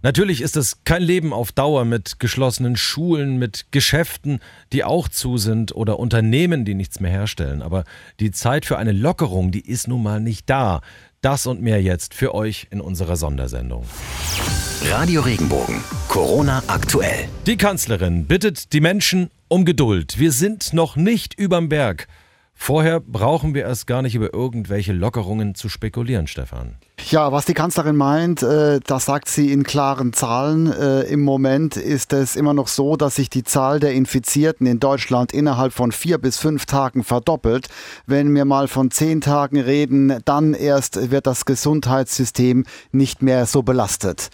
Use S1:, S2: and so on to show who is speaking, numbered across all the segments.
S1: Natürlich ist es kein Leben auf Dauer mit geschlossenen Schulen, mit Geschäften, die auch zu sind oder Unternehmen, die nichts mehr herstellen. Aber die Zeit für eine Lockerung, die ist nun mal nicht da. Das und mehr jetzt für euch in unserer Sondersendung.
S2: Radio Regenbogen, Corona aktuell.
S1: Die Kanzlerin bittet die Menschen um Geduld. Wir sind noch nicht überm Berg. Vorher brauchen wir erst gar nicht über irgendwelche Lockerungen zu spekulieren, Stefan.
S3: Ja, was die Kanzlerin meint, äh, das sagt sie in klaren Zahlen. Äh, Im Moment ist es immer noch so, dass sich die Zahl der Infizierten in Deutschland innerhalb von vier bis fünf Tagen verdoppelt. Wenn wir mal von zehn Tagen reden, dann erst wird das Gesundheitssystem nicht mehr so belastet.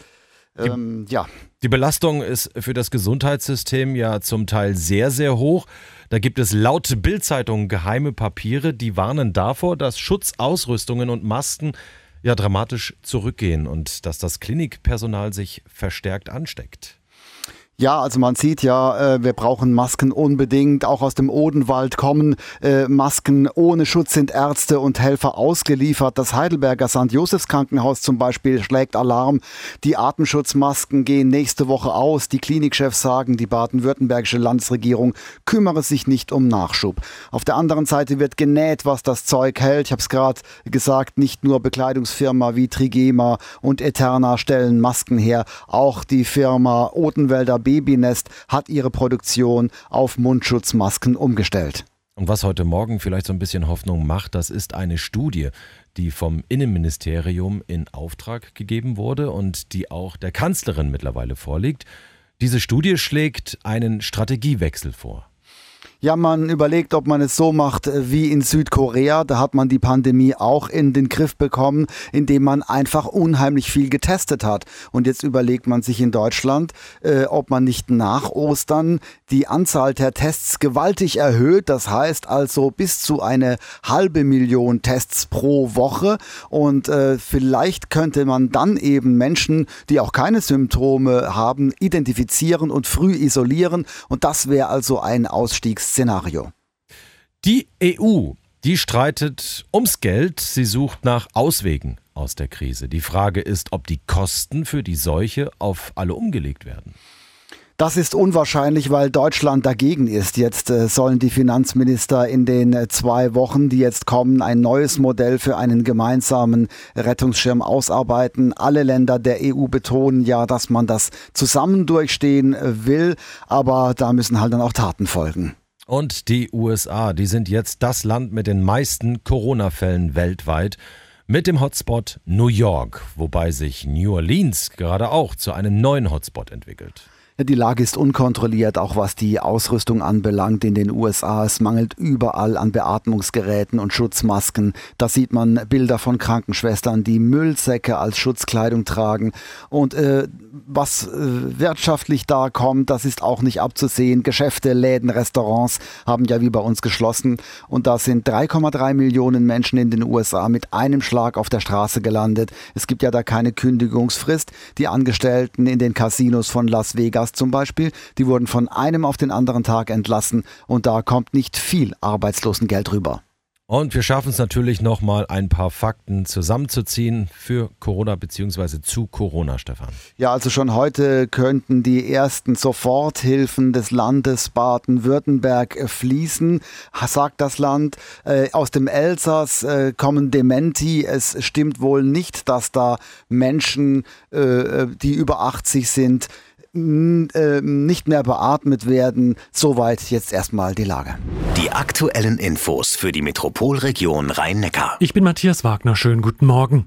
S1: Ähm, ja. Die Belastung ist für das Gesundheitssystem ja zum Teil sehr, sehr hoch. Da gibt es laut Bildzeitung geheime Papiere, die warnen davor, dass Schutzausrüstungen und Masken ja dramatisch zurückgehen und dass das Klinikpersonal sich verstärkt ansteckt.
S3: Ja, also man sieht ja, äh, wir brauchen Masken unbedingt. Auch aus dem Odenwald kommen äh, Masken. Ohne Schutz sind Ärzte und Helfer ausgeliefert. Das Heidelberger St. Josefs Krankenhaus zum Beispiel schlägt Alarm. Die Atemschutzmasken gehen nächste Woche aus. Die Klinikchefs sagen, die baden-württembergische Landesregierung kümmere sich nicht um Nachschub. Auf der anderen Seite wird genäht, was das Zeug hält. Ich habe es gerade gesagt, nicht nur Bekleidungsfirma wie Trigema und Eterna stellen Masken her. Auch die Firma Odenwälder Babynest hat ihre Produktion auf Mundschutzmasken umgestellt.
S1: Und was heute Morgen vielleicht so ein bisschen Hoffnung macht, das ist eine Studie, die vom Innenministerium in Auftrag gegeben wurde und die auch der Kanzlerin mittlerweile vorliegt. Diese Studie schlägt einen Strategiewechsel vor.
S3: Ja, man überlegt, ob man es so macht äh, wie in Südkorea. Da hat man die Pandemie auch in den Griff bekommen, indem man einfach unheimlich viel getestet hat. Und jetzt überlegt man sich in Deutschland, äh, ob man nicht nach Ostern die Anzahl der Tests gewaltig erhöht. Das heißt also bis zu eine halbe Million Tests pro Woche. Und äh, vielleicht könnte man dann eben Menschen, die auch keine Symptome haben, identifizieren und früh isolieren. Und das wäre also ein Ausstiegs Szenario.
S1: Die EU, die streitet ums Geld, sie sucht nach Auswegen aus der Krise. Die Frage ist, ob die Kosten für die Seuche auf alle umgelegt werden.
S3: Das ist unwahrscheinlich, weil Deutschland dagegen ist. Jetzt äh, sollen die Finanzminister in den äh, zwei Wochen, die jetzt kommen, ein neues Modell für einen gemeinsamen Rettungsschirm ausarbeiten. Alle Länder der EU betonen ja, dass man das zusammen durchstehen äh, will, aber da müssen halt dann auch Taten folgen.
S1: Und die USA, die sind jetzt das Land mit den meisten Corona-Fällen weltweit mit dem Hotspot New York, wobei sich New Orleans gerade auch zu einem neuen Hotspot entwickelt.
S3: Die Lage ist unkontrolliert, auch was die Ausrüstung anbelangt in den USA. Es mangelt überall an Beatmungsgeräten und Schutzmasken. Da sieht man Bilder von Krankenschwestern, die Müllsäcke als Schutzkleidung tragen. Und äh, was äh, wirtschaftlich da kommt, das ist auch nicht abzusehen. Geschäfte, Läden, Restaurants haben ja wie bei uns geschlossen. Und da sind 3,3 Millionen Menschen in den USA mit einem Schlag auf der Straße gelandet. Es gibt ja da keine Kündigungsfrist. Die Angestellten in den Casinos von Las Vegas Stars zum Beispiel, die wurden von einem auf den anderen Tag entlassen und da kommt nicht viel Arbeitslosengeld rüber.
S1: Und wir schaffen es natürlich nochmal ein paar Fakten zusammenzuziehen für Corona bzw. zu Corona, Stefan.
S3: Ja, also schon heute könnten die ersten Soforthilfen des Landes Baden-Württemberg fließen, sagt das Land. Äh, aus dem Elsass äh, kommen Dementi. Es stimmt wohl nicht, dass da Menschen, äh, die über 80 sind, äh, nicht mehr beatmet werden. Soweit jetzt erstmal die Lage.
S2: Die aktuellen Infos für die Metropolregion Rhein-Neckar.
S4: Ich bin Matthias Wagner. Schönen guten Morgen.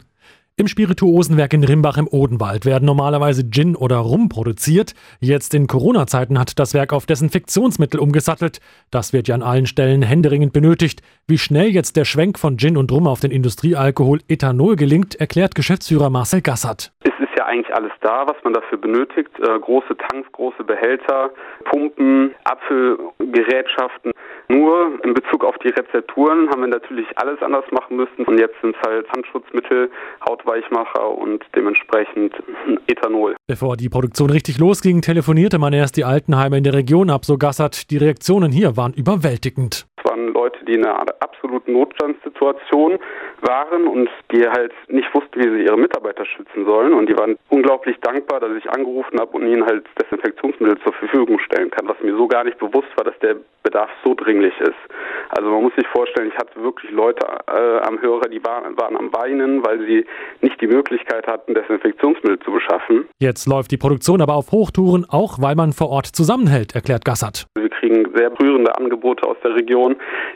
S4: Im Spirituosenwerk in Rimbach im Odenwald werden normalerweise Gin oder Rum produziert. Jetzt in Corona-Zeiten hat das Werk auf Desinfektionsmittel umgesattelt. Das wird ja an allen Stellen händeringend benötigt. Wie schnell jetzt der Schwenk von Gin und Rum auf den Industriealkohol Ethanol gelingt, erklärt Geschäftsführer Marcel Gassert
S5: eigentlich alles da, was man dafür benötigt. Äh, große Tanks, große Behälter, Pumpen, Apfelgerätschaften. Nur in Bezug auf die Rezepturen haben wir natürlich alles anders machen müssen. Und jetzt sind es halt Handschutzmittel, Hautweichmacher und dementsprechend Ethanol.
S4: Bevor die Produktion richtig losging, telefonierte man erst die Altenheime in der Region ab, so Gassert. Die Reaktionen hier waren überwältigend.
S5: Leute, die in einer absoluten Notstandssituation waren und die halt nicht wussten, wie sie ihre Mitarbeiter schützen sollen. Und die waren unglaublich dankbar, dass ich angerufen habe und ihnen halt Desinfektionsmittel zur Verfügung stellen kann, was mir so gar nicht bewusst war, dass der Bedarf so dringlich ist. Also man muss sich vorstellen, ich hatte wirklich Leute äh, am Hörer, die waren, waren am Weinen, weil sie nicht die Möglichkeit hatten, Desinfektionsmittel zu beschaffen.
S4: Jetzt läuft die Produktion aber auf Hochtouren, auch weil man vor Ort zusammenhält, erklärt Gassert.
S5: Wir kriegen sehr rührende Angebote aus der Region,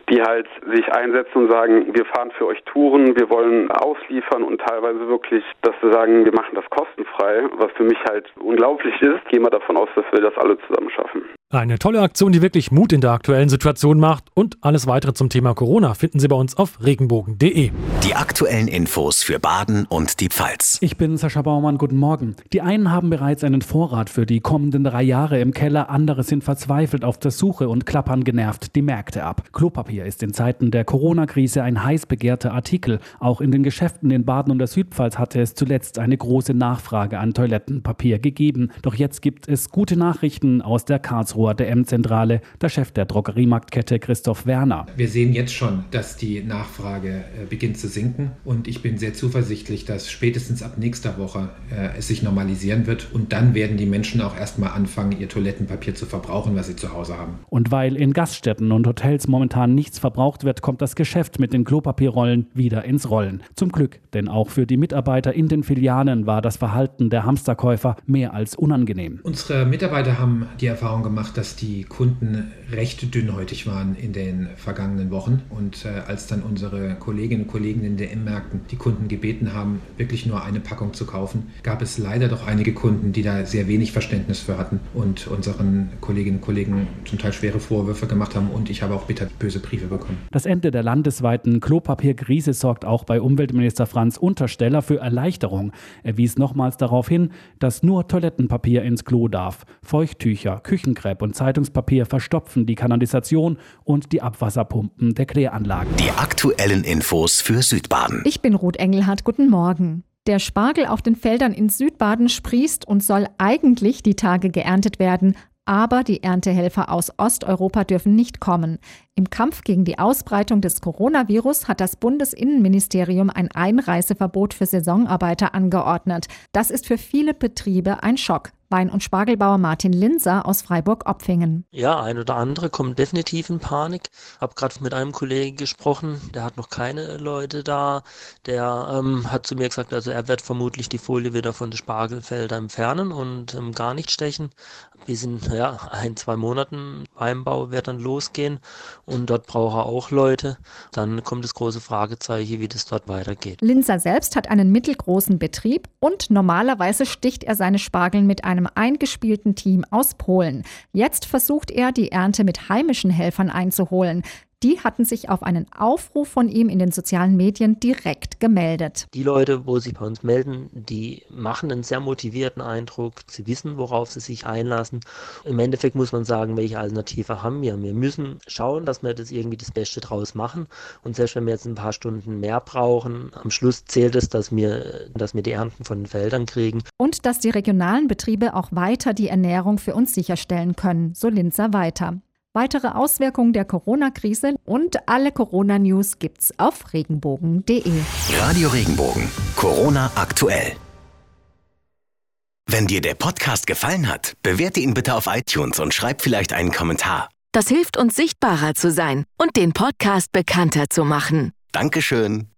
S5: die halt sich einsetzen und sagen, wir fahren für euch Touren, wir wollen ausliefern und teilweise wirklich, dass sie sagen, wir machen das kostenfrei, was für mich halt unglaublich ist. Ich gehe mal davon aus, dass wir das alle zusammen schaffen.
S4: Eine tolle Aktion, die wirklich Mut in der aktuellen Situation macht. Und alles weitere zum Thema Corona finden Sie bei uns auf regenbogen.de.
S2: Die aktuellen Infos für Baden und die Pfalz.
S6: Ich bin Sascha Baumann, guten Morgen. Die einen haben bereits einen Vorrat für die kommenden drei Jahre im Keller, andere sind verzweifelt auf der Suche und klappern genervt die Märkte ab. Klopapier ist in Zeiten der Corona-Krise ein heiß begehrter Artikel. Auch in den Geschäften in Baden und der Südpfalz hatte es zuletzt eine große Nachfrage an Toilettenpapier gegeben. Doch jetzt gibt es gute Nachrichten aus der Karlsruhe Karlsruher DM-Zentrale, der Chef der Drogeriemarktkette Christoph Werner.
S7: Wir sehen jetzt schon, dass die Nachfrage äh, beginnt zu sinken und ich bin sehr zuversichtlich, dass spätestens ab nächster Woche äh, es sich normalisieren wird und dann werden die Menschen auch erstmal anfangen, ihr Toilettenpapier zu verbrauchen, was sie zu Hause haben.
S6: Und weil in Gaststätten und Hotels momentan nichts verbraucht wird, kommt das Geschäft mit den Klopapierrollen wieder ins Rollen. Zum Glück, denn auch für die Mitarbeiter in den Filialen war das Verhalten der Hamsterkäufer mehr als unangenehm.
S7: Unsere Mitarbeiter haben die Erfahrung gemacht, dass die Kunden recht dünnhäutig waren in den vergangenen Wochen. Und äh, als dann unsere Kolleginnen und Kollegen in den M-Märkten die Kunden gebeten haben, wirklich nur eine Packung zu kaufen, gab es leider doch einige Kunden, die da sehr wenig Verständnis für hatten und unseren Kolleginnen und Kollegen zum Teil schwere Vorwürfe gemacht haben. Und ich habe auch bitter böse Briefe bekommen.
S6: Das Ende der landesweiten Klopapierkrise sorgt auch bei Umweltminister Franz Untersteller für Erleichterung. Er wies nochmals darauf hin, dass nur Toilettenpapier ins Klo darf. Feuchttücher, Küchenkrepp und Zeitungspapier verstopfen die Kanalisation und die Abwasserpumpen der Kläranlagen.
S2: Die aktuellen Infos für Südbaden.
S8: Ich bin Ruth Engelhardt. Guten Morgen. Der Spargel auf den Feldern in Südbaden sprießt und soll eigentlich die Tage geerntet werden, aber die Erntehelfer aus Osteuropa dürfen nicht kommen. Im Kampf gegen die Ausbreitung des Coronavirus hat das Bundesinnenministerium ein Einreiseverbot für Saisonarbeiter angeordnet. Das ist für viele Betriebe ein Schock. Wein- und Spargelbauer Martin Linser aus Freiburg-Opfingen.
S9: Ja, ein oder andere kommt definitiv in Panik. Hab gerade mit einem Kollegen gesprochen, der hat noch keine Leute da. Der ähm, hat zu mir gesagt, also er wird vermutlich die Folie wieder von den Spargelfeldern entfernen und ähm, gar nicht stechen. Bis in ja, ein, zwei Monaten Weinbau wird dann losgehen und dort braucht er auch Leute. Dann kommt das große Fragezeichen, wie das dort weitergeht.
S8: Linzer selbst hat einen mittelgroßen Betrieb und normalerweise sticht er seine Spargeln mit einem eingespielten Team aus Polen. Jetzt versucht er, die Ernte mit heimischen Helfern einzuholen die hatten sich auf einen Aufruf von ihm in den sozialen Medien direkt gemeldet.
S9: Die Leute, wo sich bei uns melden, die machen einen sehr motivierten Eindruck. Sie wissen, worauf sie sich einlassen. Im Endeffekt muss man sagen, welche Alternative haben wir? Wir müssen schauen, dass wir das irgendwie das Beste draus machen. Und selbst wenn wir jetzt ein paar Stunden mehr brauchen, am Schluss zählt es, dass wir, dass wir die Ernten von den Feldern kriegen.
S8: Und dass die regionalen Betriebe auch weiter die Ernährung für uns sicherstellen können, so Linzer weiter. Weitere Auswirkungen der Corona-Krise und alle Corona-News gibt's auf regenbogen.de.
S2: Radio Regenbogen. Corona aktuell. Wenn dir der Podcast gefallen hat, bewerte ihn bitte auf iTunes und schreib vielleicht einen Kommentar.
S10: Das hilft uns sichtbarer zu sein und den Podcast bekannter zu machen.
S2: Dankeschön.